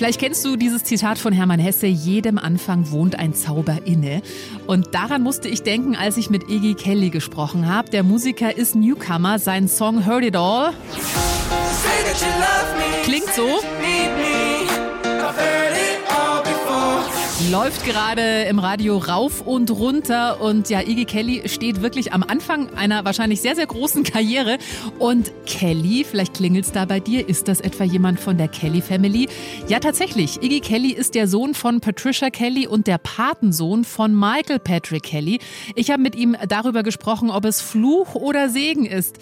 Vielleicht kennst du dieses Zitat von Hermann Hesse, jedem Anfang wohnt ein Zauber inne. Und daran musste ich denken, als ich mit Iggy Kelly gesprochen habe. Der Musiker ist Newcomer, sein Song Heard It All klingt so läuft gerade im Radio rauf und runter und ja, Iggy Kelly steht wirklich am Anfang einer wahrscheinlich sehr, sehr großen Karriere. Und Kelly, vielleicht klingelt es da bei dir, ist das etwa jemand von der Kelly Family? Ja, tatsächlich. Iggy Kelly ist der Sohn von Patricia Kelly und der Patensohn von Michael Patrick Kelly. Ich habe mit ihm darüber gesprochen, ob es Fluch oder Segen ist.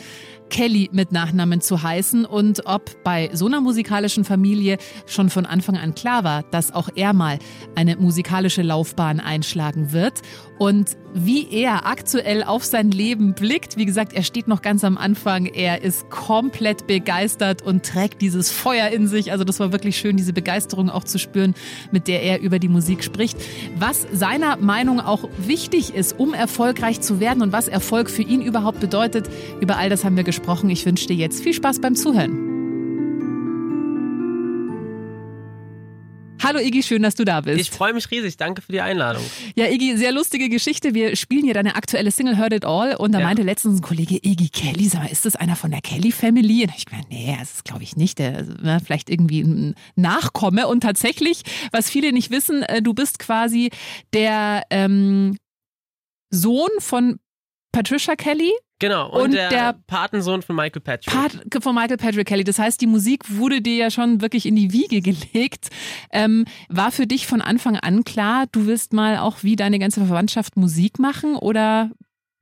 Kelly mit Nachnamen zu heißen und ob bei so einer musikalischen Familie schon von Anfang an klar war, dass auch er mal eine musikalische Laufbahn einschlagen wird und wie er aktuell auf sein Leben blickt. Wie gesagt, er steht noch ganz am Anfang. Er ist komplett begeistert und trägt dieses Feuer in sich. Also das war wirklich schön, diese Begeisterung auch zu spüren, mit der er über die Musik spricht. Was seiner Meinung auch wichtig ist, um erfolgreich zu werden und was Erfolg für ihn überhaupt bedeutet, über all das haben wir gesprochen. Ich wünsche dir jetzt viel Spaß beim Zuhören. Hallo Iggy, schön, dass du da bist. Ich freue mich riesig, danke für die Einladung. Ja, Iggy, sehr lustige Geschichte. Wir spielen hier deine aktuelle Single Heard It All und da ja. meinte letztens ein Kollege Iggy Kelly, sag mal, ist das einer von der Kelly Family? Und ich meine, nee, das ist glaube ich nicht. Der, ne, vielleicht irgendwie ein Nachkomme. Und tatsächlich, was viele nicht wissen, äh, du bist quasi der ähm, Sohn von Patricia Kelly, Genau, und, und der, der, Patensohn von Michael Patrick. Pat von Michael Patrick Kelly. Das heißt, die Musik wurde dir ja schon wirklich in die Wiege gelegt. Ähm, war für dich von Anfang an klar, du willst mal auch wie deine ganze Verwandtschaft Musik machen? Oder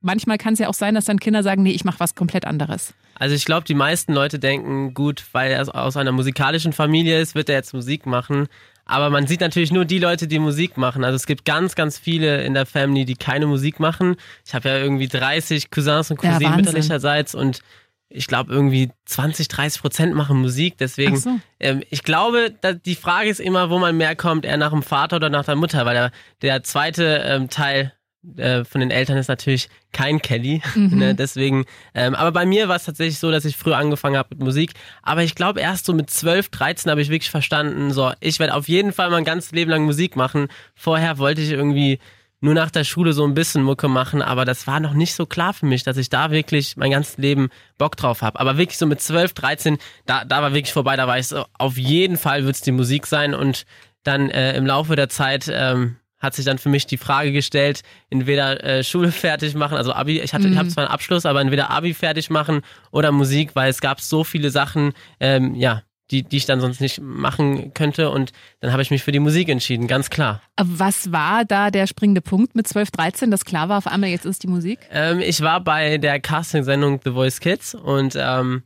manchmal kann es ja auch sein, dass dann Kinder sagen, nee, ich mache was komplett anderes. Also ich glaube, die meisten Leute denken, gut, weil er aus einer musikalischen Familie ist, wird er jetzt Musik machen. Aber man sieht natürlich nur die Leute, die Musik machen. Also es gibt ganz, ganz viele in der Family, die keine Musik machen. Ich habe ja irgendwie 30 Cousins und Cousinen ja, mütterlicherseits und ich glaube irgendwie 20, 30 Prozent machen Musik. Deswegen, so. ähm, ich glaube, die Frage ist immer, wo man mehr kommt, eher nach dem Vater oder nach der Mutter, weil der, der zweite ähm, Teil äh, von den Eltern ist natürlich kein Kelly. Mhm. Ne? Deswegen, ähm, aber bei mir war es tatsächlich so, dass ich früher angefangen habe mit Musik. Aber ich glaube, erst so mit 12, 13 habe ich wirklich verstanden, so, ich werde auf jeden Fall mein ganzes Leben lang Musik machen. Vorher wollte ich irgendwie nur nach der Schule so ein bisschen Mucke machen, aber das war noch nicht so klar für mich, dass ich da wirklich mein ganzes Leben Bock drauf habe. Aber wirklich so mit 12, 13, da, da war wirklich vorbei, da war ich so, auf jeden Fall wird es die Musik sein und dann äh, im Laufe der Zeit ähm, hat sich dann für mich die Frage gestellt, entweder äh, Schule fertig machen, also Abi, ich hatte, mhm. ich habe zwar einen Abschluss, aber entweder Abi fertig machen oder Musik, weil es gab so viele Sachen, ähm, ja, die, die ich dann sonst nicht machen könnte. Und dann habe ich mich für die Musik entschieden, ganz klar. Was war da der springende Punkt mit 12, 13, dass klar war, auf einmal jetzt ist die Musik? Ähm, ich war bei der Casting-Sendung The Voice Kids und ähm,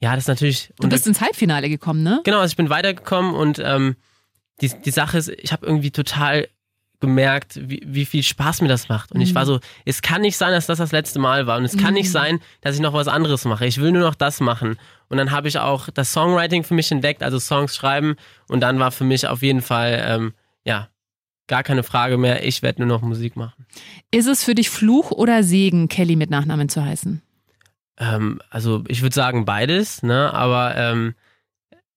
ja, das ist natürlich. Du bist ins Halbfinale gekommen, ne? Genau, also ich bin weitergekommen und ähm, die, die Sache ist, ich habe irgendwie total gemerkt, wie, wie viel Spaß mir das macht. Und mhm. ich war so, es kann nicht sein, dass das das letzte Mal war. Und es kann mhm. nicht sein, dass ich noch was anderes mache. Ich will nur noch das machen. Und dann habe ich auch das Songwriting für mich entdeckt, also Songs schreiben. Und dann war für mich auf jeden Fall, ähm, ja, gar keine Frage mehr, ich werde nur noch Musik machen. Ist es für dich Fluch oder Segen, Kelly mit Nachnamen zu heißen? Ähm, also ich würde sagen beides, ne? Aber ähm,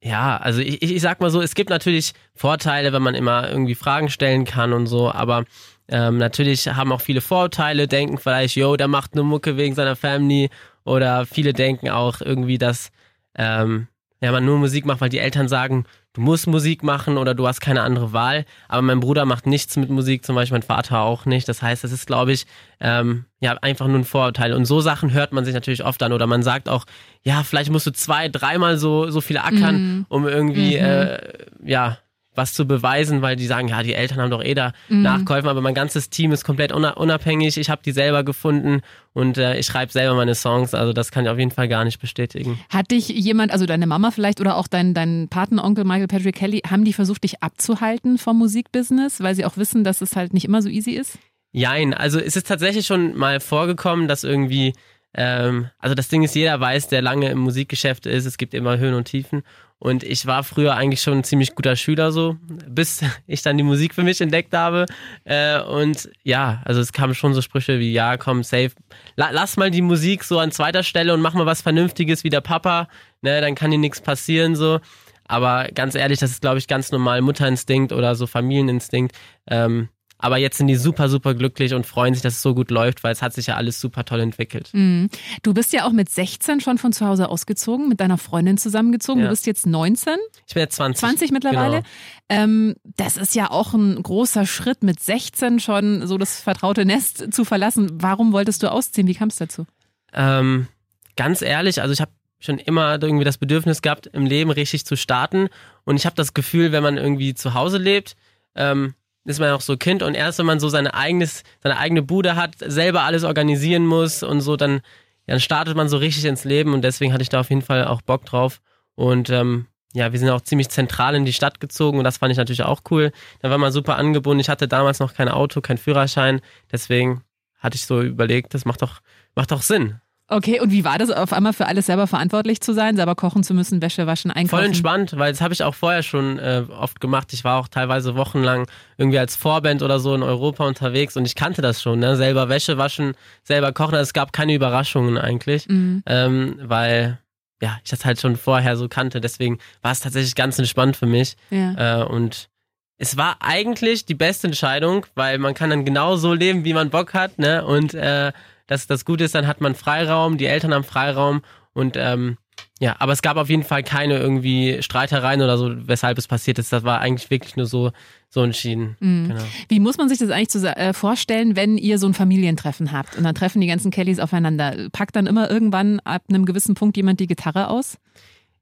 ja, also ich, ich sag mal so, es gibt natürlich Vorteile, wenn man immer irgendwie Fragen stellen kann und so, aber ähm, natürlich haben auch viele Vorurteile, denken vielleicht, yo, der macht eine Mucke wegen seiner Family oder viele denken auch irgendwie, dass ähm, ja, man nur Musik macht, weil die Eltern sagen, du musst Musik machen oder du hast keine andere Wahl. Aber mein Bruder macht nichts mit Musik, zum Beispiel mein Vater auch nicht. Das heißt, das ist, glaube ich, ähm, ja, einfach nur ein Vorurteil. Und so Sachen hört man sich natürlich oft an. Oder man sagt auch, ja, vielleicht musst du zwei, dreimal so, so viel ackern, mhm. um irgendwie, mhm. äh, ja, was zu beweisen, weil die sagen, ja, die Eltern haben doch eh da mhm. nachgeholfen, aber mein ganzes Team ist komplett unabhängig. Ich habe die selber gefunden und äh, ich schreibe selber meine Songs. Also das kann ich auf jeden Fall gar nicht bestätigen. Hat dich jemand, also deine Mama vielleicht oder auch dein, dein Patenonkel Michael Patrick Kelly, haben die versucht, dich abzuhalten vom Musikbusiness, weil sie auch wissen, dass es halt nicht immer so easy ist? Jein, also es ist tatsächlich schon mal vorgekommen, dass irgendwie ähm, also das Ding ist, jeder weiß, der lange im Musikgeschäft ist, es gibt immer Höhen und Tiefen. Und ich war früher eigentlich schon ein ziemlich guter Schüler so, bis ich dann die Musik für mich entdeckt habe. Äh, und ja, also es kamen schon so Sprüche wie, ja, komm, safe, la lass mal die Musik so an zweiter Stelle und mach mal was Vernünftiges wie der Papa, ne, dann kann dir nichts passieren so. Aber ganz ehrlich, das ist, glaube ich, ganz normal Mutterinstinkt oder so Familieninstinkt. Ähm, aber jetzt sind die super, super glücklich und freuen sich, dass es so gut läuft, weil es hat sich ja alles super toll entwickelt. Mhm. Du bist ja auch mit 16 schon von zu Hause ausgezogen, mit deiner Freundin zusammengezogen. Ja. Du bist jetzt 19. Ich bin jetzt 20. 20 mittlerweile. Genau. Ähm, das ist ja auch ein großer Schritt, mit 16 schon so das vertraute Nest zu verlassen. Warum wolltest du ausziehen? Wie kam es dazu? Ähm, ganz ehrlich, also ich habe schon immer irgendwie das Bedürfnis gehabt, im Leben richtig zu starten. Und ich habe das Gefühl, wenn man irgendwie zu Hause lebt, ähm, ist man auch so Kind und erst wenn man so seine eigenes, seine eigene Bude hat, selber alles organisieren muss und so, dann, dann startet man so richtig ins Leben und deswegen hatte ich da auf jeden Fall auch Bock drauf. Und ähm, ja, wir sind auch ziemlich zentral in die Stadt gezogen und das fand ich natürlich auch cool. Da war man super angebunden. Ich hatte damals noch kein Auto, kein Führerschein, deswegen hatte ich so überlegt, das macht doch, macht doch Sinn. Okay, und wie war das auf einmal für alles selber verantwortlich zu sein, selber kochen zu müssen, Wäsche waschen, einkaufen? Voll entspannt, weil das habe ich auch vorher schon äh, oft gemacht. Ich war auch teilweise wochenlang irgendwie als Vorband oder so in Europa unterwegs und ich kannte das schon, ne? selber Wäsche waschen, selber kochen. Also es gab keine Überraschungen eigentlich, mhm. ähm, weil ja ich das halt schon vorher so kannte. Deswegen war es tatsächlich ganz entspannt für mich ja. äh, und es war eigentlich die beste Entscheidung, weil man kann dann genau so leben, wie man Bock hat, ne? Und äh, das, das Gute ist, dann hat man Freiraum, die Eltern haben Freiraum und ähm, ja, aber es gab auf jeden Fall keine irgendwie Streitereien oder so, weshalb es passiert ist. Das war eigentlich wirklich nur so, so entschieden. Mhm. Genau. Wie muss man sich das eigentlich zu, äh, vorstellen, wenn ihr so ein Familientreffen habt und dann treffen die ganzen Kellys aufeinander? Packt dann immer irgendwann ab einem gewissen Punkt jemand die Gitarre aus?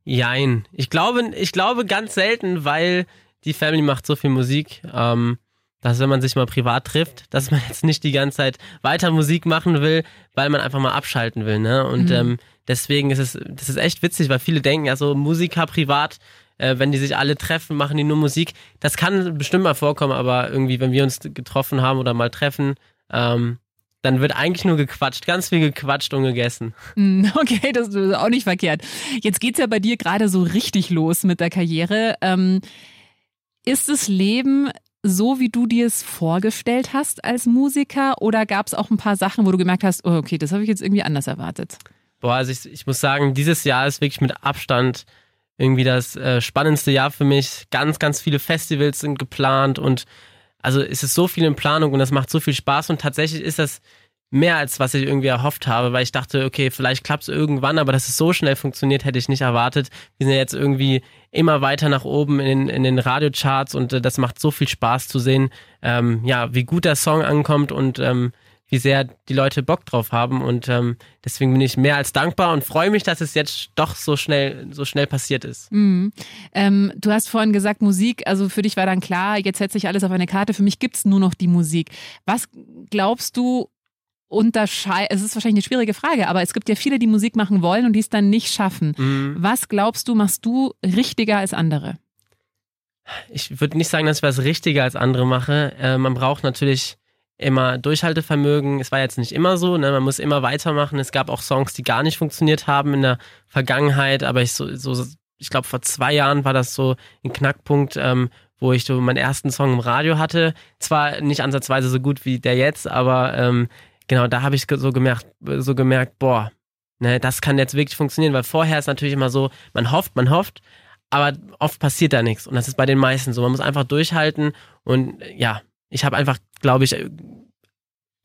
Jein. Ich glaube, ich glaube ganz selten, weil die Family macht so viel Musik. Ähm, dass wenn man sich mal privat trifft, dass man jetzt nicht die ganze Zeit weiter Musik machen will, weil man einfach mal abschalten will. Ne? Und mhm. ähm, deswegen ist es, das ist echt witzig, weil viele denken, ja so Musiker privat, äh, wenn die sich alle treffen, machen die nur Musik. Das kann bestimmt mal vorkommen, aber irgendwie, wenn wir uns getroffen haben oder mal treffen, ähm, dann wird eigentlich nur gequatscht, ganz viel gequatscht und gegessen. Mhm, okay, das ist auch nicht verkehrt. Jetzt geht's ja bei dir gerade so richtig los mit der Karriere. Ähm, ist das Leben so, wie du dir es vorgestellt hast als Musiker? Oder gab es auch ein paar Sachen, wo du gemerkt hast, oh, okay, das habe ich jetzt irgendwie anders erwartet? Boah, also ich, ich muss sagen, dieses Jahr ist wirklich mit Abstand irgendwie das äh, spannendste Jahr für mich. Ganz, ganz viele Festivals sind geplant und also es ist so viel in Planung und das macht so viel Spaß und tatsächlich ist das mehr als was ich irgendwie erhofft habe, weil ich dachte, okay, vielleicht klappt es irgendwann, aber dass es so schnell funktioniert, hätte ich nicht erwartet. Wir sind ja jetzt irgendwie immer weiter nach oben in den, in den Radiocharts und äh, das macht so viel Spaß zu sehen, ähm, ja, wie gut der Song ankommt und ähm, wie sehr die Leute Bock drauf haben und ähm, deswegen bin ich mehr als dankbar und freue mich, dass es jetzt doch so schnell so schnell passiert ist. Mhm. Ähm, du hast vorhin gesagt Musik, also für dich war dann klar, jetzt setze ich alles auf eine Karte. Für mich gibt es nur noch die Musik. Was glaubst du unterscheiden? Es ist wahrscheinlich eine schwierige Frage, aber es gibt ja viele, die Musik machen wollen und die es dann nicht schaffen. Mhm. Was glaubst du, machst du richtiger als andere? Ich würde nicht sagen, dass ich was richtiger als andere mache. Äh, man braucht natürlich immer Durchhaltevermögen. Es war jetzt nicht immer so, ne? man muss immer weitermachen. Es gab auch Songs, die gar nicht funktioniert haben in der Vergangenheit, aber ich so, so ich glaube vor zwei Jahren war das so ein Knackpunkt, ähm, wo ich so meinen ersten Song im Radio hatte. Zwar nicht ansatzweise so gut wie der jetzt, aber ähm, genau, da habe ich so gemerkt, so gemerkt, boah, ne, das kann jetzt wirklich funktionieren, weil vorher ist natürlich immer so, man hofft, man hofft, aber oft passiert da nichts. Und das ist bei den meisten so. Man muss einfach durchhalten und ja, ich habe einfach, glaube ich,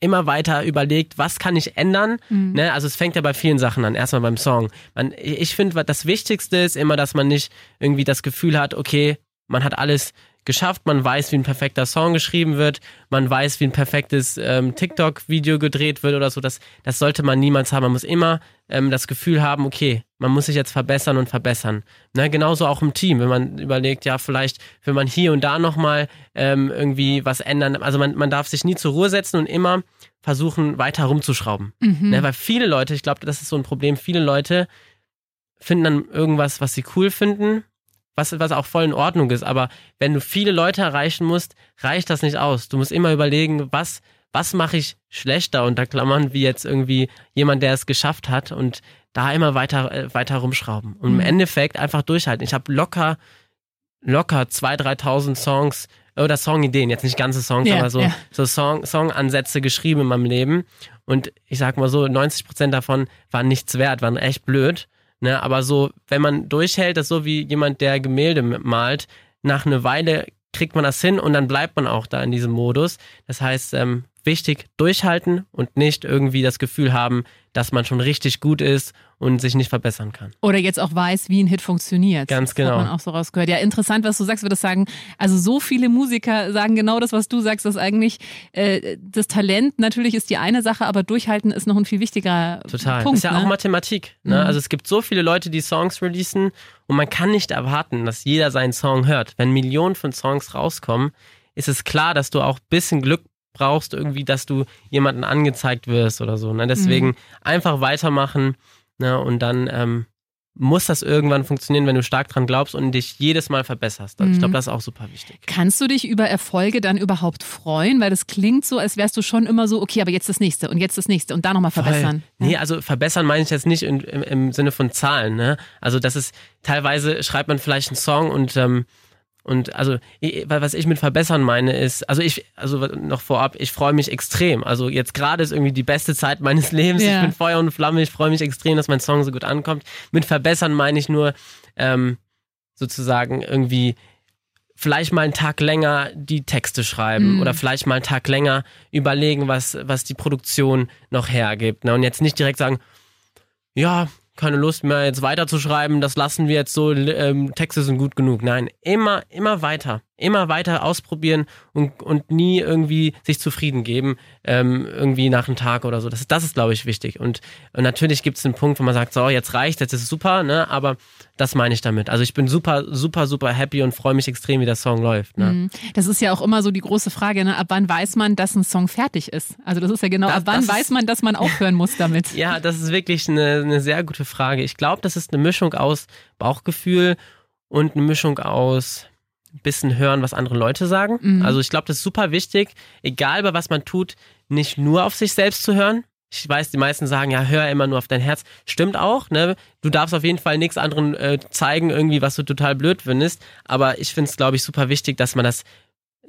immer weiter überlegt, was kann ich ändern. Mhm. Ne? Also es fängt ja bei vielen Sachen an, erstmal beim Song. Man, ich finde, das Wichtigste ist immer, dass man nicht irgendwie das Gefühl hat, okay, man hat alles geschafft, man weiß, wie ein perfekter Song geschrieben wird, man weiß, wie ein perfektes ähm, TikTok-Video gedreht wird oder so. Das, das sollte man niemals haben. Man muss immer ähm, das Gefühl haben, okay, man muss sich jetzt verbessern und verbessern. Ne, genauso auch im Team, wenn man überlegt, ja, vielleicht will man hier und da nochmal ähm, irgendwie was ändern. Also man, man darf sich nie zur Ruhe setzen und immer versuchen, weiter rumzuschrauben. Mhm. Ne, weil viele Leute, ich glaube, das ist so ein Problem, viele Leute finden dann irgendwas, was sie cool finden, was, was auch voll in Ordnung ist. Aber wenn du viele Leute erreichen musst, reicht das nicht aus. Du musst immer überlegen, was, was mache ich schlechter unter Klammern, wie jetzt irgendwie jemand, der es geschafft hat und da immer weiter, äh, weiter rumschrauben. Und mhm. im Endeffekt einfach durchhalten. Ich habe locker, locker 2.000, 3.000 Songs oder Songideen, jetzt nicht ganze Songs, yeah, aber so, yeah. so Song, Songansätze geschrieben in meinem Leben. Und ich sag mal so, 90 Prozent davon waren nichts wert, waren echt blöd. Ne? Aber so, wenn man durchhält, das ist so wie jemand, der Gemälde malt, nach einer Weile kriegt man das hin und dann bleibt man auch da in diesem Modus. Das heißt, ähm, wichtig durchhalten und nicht irgendwie das Gefühl haben, dass man schon richtig gut ist und sich nicht verbessern kann. Oder jetzt auch weiß, wie ein Hit funktioniert. Ganz genau. Das hat man auch so rausgehört. Ja, interessant, was du sagst, würde ich sagen. Also so viele Musiker sagen genau das, was du sagst, dass eigentlich äh, das Talent natürlich ist die eine Sache, aber durchhalten ist noch ein viel wichtigerer Total. Punkt. Ist ja ne? auch Mathematik. Ne? Mhm. Also es gibt so viele Leute, die Songs releasen und man kann nicht erwarten, dass jeder seinen Song hört. Wenn Millionen von Songs rauskommen, ist es klar, dass du auch ein bisschen Glück brauchst irgendwie, dass du jemanden angezeigt wirst oder so. Ne? Deswegen mhm. einfach weitermachen ne? und dann ähm, muss das irgendwann funktionieren, wenn du stark dran glaubst und dich jedes Mal verbesserst. Also mhm. Ich glaube, das ist auch super wichtig. Kannst du dich über Erfolge dann überhaupt freuen? Weil das klingt so, als wärst du schon immer so, okay, aber jetzt das nächste und jetzt das nächste und da nochmal verbessern. Voll. Nee, also verbessern meine ich jetzt nicht in, im, im, Sinne von Zahlen. Ne? Also das ist, teilweise schreibt man vielleicht einen Song und ähm, und also, was ich mit verbessern meine, ist, also ich, also noch vorab, ich freue mich extrem. Also jetzt gerade ist irgendwie die beste Zeit meines Lebens. Ja. Ich bin Feuer und Flamme, ich freue mich extrem, dass mein Song so gut ankommt. Mit verbessern meine ich nur, ähm, sozusagen irgendwie vielleicht mal einen Tag länger die Texte schreiben mhm. oder vielleicht mal einen Tag länger überlegen, was, was die Produktion noch hergibt. Ne? Und jetzt nicht direkt sagen, ja, keine Lust mehr jetzt weiterzuschreiben, das lassen wir jetzt so, ähm, Texte sind gut genug. Nein, immer, immer weiter immer weiter ausprobieren und, und nie irgendwie sich zufrieden geben, ähm, irgendwie nach einem Tag oder so. Das, das ist, glaube ich, wichtig. Und, und natürlich gibt es einen Punkt, wo man sagt, so, jetzt reicht, jetzt ist es super, ne? Aber das meine ich damit. Also ich bin super, super, super happy und freue mich extrem, wie der Song läuft. Ne? Mhm. Das ist ja auch immer so die große Frage, ne? ab wann weiß man, dass ein Song fertig ist? Also das ist ja genau, das, ab wann weiß man, dass man aufhören muss damit? ja, das ist wirklich eine, eine sehr gute Frage. Ich glaube, das ist eine Mischung aus Bauchgefühl und eine Mischung aus bisschen hören, was andere Leute sagen. Mhm. Also ich glaube, das ist super wichtig, egal bei was man tut, nicht nur auf sich selbst zu hören. Ich weiß, die meisten sagen, ja, hör immer nur auf dein Herz. Stimmt auch, ne? Du darfst auf jeden Fall nichts anderen äh, zeigen, irgendwie, was du total blöd findest. Aber ich finde es, glaube ich, super wichtig, dass man das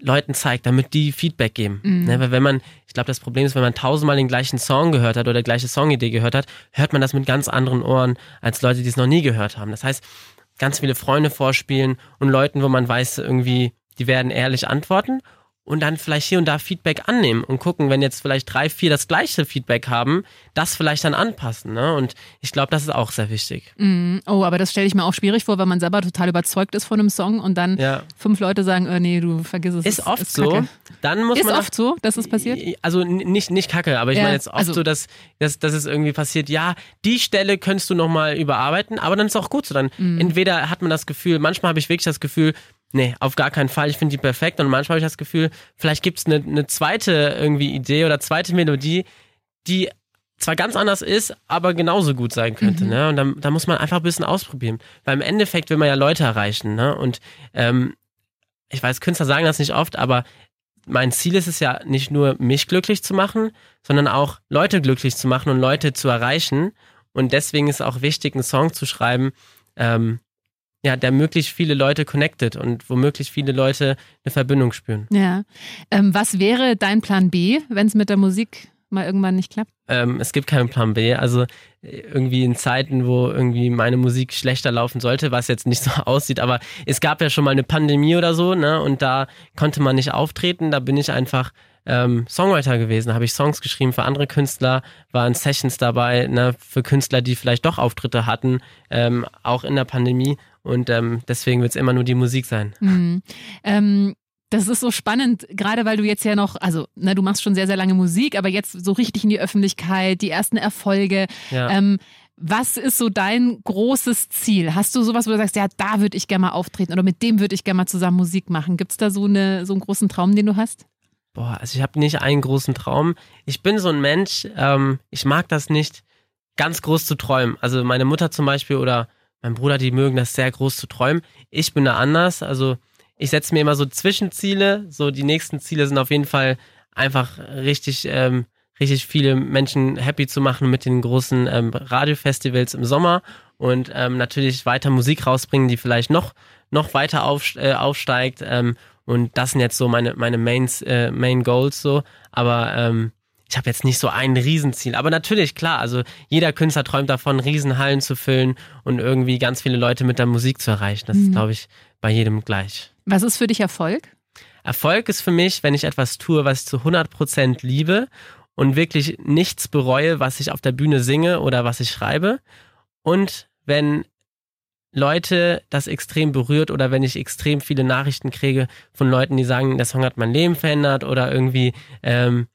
Leuten zeigt, damit die Feedback geben. Mhm. Ne? Weil wenn man, ich glaube, das Problem ist, wenn man tausendmal den gleichen Song gehört hat oder die gleiche Songidee gehört hat, hört man das mit ganz anderen Ohren als Leute, die es noch nie gehört haben. Das heißt, ganz viele Freunde vorspielen und Leuten, wo man weiß, irgendwie, die werden ehrlich antworten und dann vielleicht hier und da Feedback annehmen und gucken, wenn jetzt vielleicht drei, vier das gleiche Feedback haben, das vielleicht dann anpassen. Ne? Und ich glaube, das ist auch sehr wichtig. Mm, oh, aber das stelle ich mir auch schwierig vor, wenn man selber total überzeugt ist von einem Song und dann ja. fünf Leute sagen, oh, nee, du vergiss es. Ist oft ist so. Dann muss ist man oft so, dass es passiert? Also nicht, nicht kacke, aber ich ja, meine jetzt oft also, so, dass, dass, dass es irgendwie passiert, ja, die Stelle könntest du nochmal überarbeiten, aber dann ist es auch gut so. Dann mm. entweder hat man das Gefühl, manchmal habe ich wirklich das Gefühl, Nee, auf gar keinen Fall. Ich finde die perfekt und manchmal habe ich das Gefühl, vielleicht gibt es eine, eine zweite irgendwie Idee oder zweite Melodie, die zwar ganz anders ist, aber genauso gut sein könnte. Mhm. Ne? Und da, da muss man einfach ein bisschen ausprobieren. Weil im Endeffekt will man ja Leute erreichen. Ne? Und ähm, ich weiß, Künstler sagen das nicht oft, aber mein Ziel ist es ja nicht nur, mich glücklich zu machen, sondern auch Leute glücklich zu machen und Leute zu erreichen. Und deswegen ist es auch wichtig, einen Song zu schreiben, ähm, ja, der möglichst viele Leute connected und womöglich viele Leute eine Verbindung spüren. Ja. Ähm, was wäre dein Plan B, wenn es mit der Musik mal irgendwann nicht klappt? Ähm, es gibt keinen Plan B. Also irgendwie in Zeiten, wo irgendwie meine Musik schlechter laufen sollte, was jetzt nicht so aussieht, aber es gab ja schon mal eine Pandemie oder so, ne? Und da konnte man nicht auftreten. Da bin ich einfach ähm, Songwriter gewesen, habe ich Songs geschrieben für andere Künstler, waren Sessions dabei, ne, für Künstler, die vielleicht doch Auftritte hatten, ähm, auch in der Pandemie. Und ähm, deswegen wird es immer nur die Musik sein. Mhm. Ähm, das ist so spannend, gerade weil du jetzt ja noch, also ne, du machst schon sehr, sehr lange Musik, aber jetzt so richtig in die Öffentlichkeit, die ersten Erfolge. Ja. Ähm, was ist so dein großes Ziel? Hast du sowas, wo du sagst, ja, da würde ich gerne mal auftreten oder mit dem würde ich gerne mal zusammen Musik machen? Gibt es da so, eine, so einen großen Traum, den du hast? Boah, also ich habe nicht einen großen Traum. Ich bin so ein Mensch, ähm, ich mag das nicht, ganz groß zu träumen. Also meine Mutter zum Beispiel oder mein Bruder, die mögen das sehr groß zu träumen. Ich bin da anders. Also ich setze mir immer so Zwischenziele. So die nächsten Ziele sind auf jeden Fall einfach richtig, ähm, richtig viele Menschen happy zu machen mit den großen ähm, Radiofestivals im Sommer und ähm, natürlich weiter Musik rausbringen, die vielleicht noch noch weiter auf, äh, aufsteigt. Ähm, und das sind jetzt so meine meine Mains, äh, Main Goals so. Aber ähm, ich habe jetzt nicht so ein Riesenziel. Aber natürlich, klar, also jeder Künstler träumt davon, Riesenhallen zu füllen und irgendwie ganz viele Leute mit der Musik zu erreichen. Das ist, glaube ich, bei jedem gleich. Was ist für dich Erfolg? Erfolg ist für mich, wenn ich etwas tue, was ich zu 100% liebe und wirklich nichts bereue, was ich auf der Bühne singe oder was ich schreibe. Und wenn Leute das extrem berührt oder wenn ich extrem viele Nachrichten kriege von Leuten, die sagen, der Song hat mein Leben verändert oder irgendwie ähm,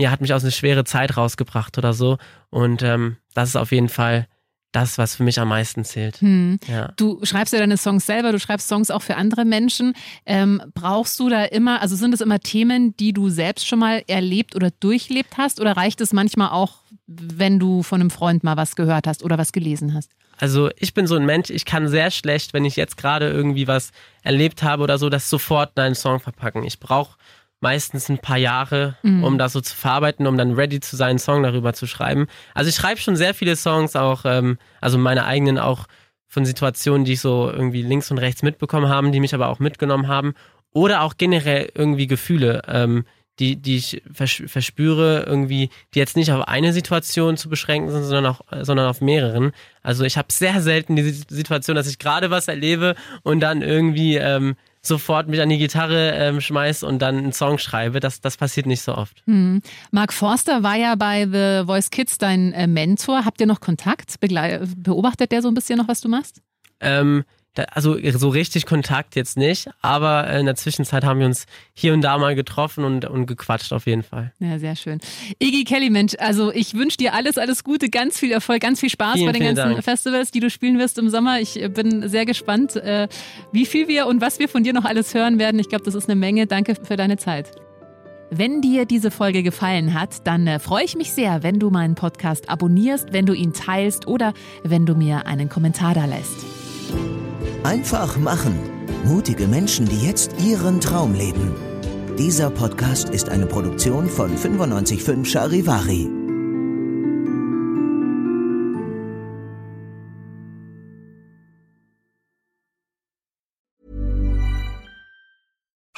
ja, hat mich aus einer schweren Zeit rausgebracht oder so. Und ähm, das ist auf jeden Fall das, was für mich am meisten zählt. Hm. Ja. Du schreibst ja deine Songs selber, du schreibst Songs auch für andere Menschen. Ähm, brauchst du da immer, also sind es immer Themen, die du selbst schon mal erlebt oder durchlebt hast? Oder reicht es manchmal auch, wenn du von einem Freund mal was gehört hast oder was gelesen hast? Also ich bin so ein Mensch, ich kann sehr schlecht, wenn ich jetzt gerade irgendwie was erlebt habe oder so, das sofort in einen Song verpacken. Ich brauche meistens ein paar Jahre, Mhm. um das so zu verarbeiten, um dann ready zu sein, einen Song darüber zu schreiben. Also ich schreibe schon sehr viele Songs, auch, ähm, also meine eigenen auch von Situationen, die ich so irgendwie links und rechts mitbekommen haben, die mich aber auch mitgenommen haben. Oder auch generell irgendwie Gefühle, ähm, die, die ich vers verspüre, irgendwie, die jetzt nicht auf eine Situation zu beschränken sind, sondern auch, sondern auf mehreren. Also ich habe sehr selten die Situation, dass ich gerade was erlebe und dann irgendwie ähm, sofort mich an die Gitarre ähm, schmeiß und dann einen Song schreibe. Das, das passiert nicht so oft. Hm. Mark Forster war ja bei The Voice Kids dein äh, Mentor. Habt ihr noch Kontakt? Begle beobachtet der so ein bisschen noch, was du machst? Ähm, da, also so richtig Kontakt jetzt nicht, aber in der Zwischenzeit haben wir uns hier und da mal getroffen und, und gequatscht auf jeden Fall. Ja, sehr schön. Iggy Kelly, Mensch, also ich wünsche dir alles, alles Gute, ganz viel Erfolg, ganz viel Spaß Vielen, bei den ganzen Dank. Festivals, die du spielen wirst im Sommer. Ich äh, bin sehr gespannt, äh, wie viel wir und was wir von dir noch alles hören werden. Ich glaube, das ist eine Menge. Danke für deine Zeit. Wenn dir diese Folge gefallen hat, dann äh, freue ich mich sehr, wenn du meinen Podcast abonnierst, wenn du ihn teilst oder wenn du mir einen Kommentar da lässt. Einfach machen. Mutige Menschen, die jetzt ihren Traum leben. Dieser Podcast ist eine Produktion von 955 Charivari.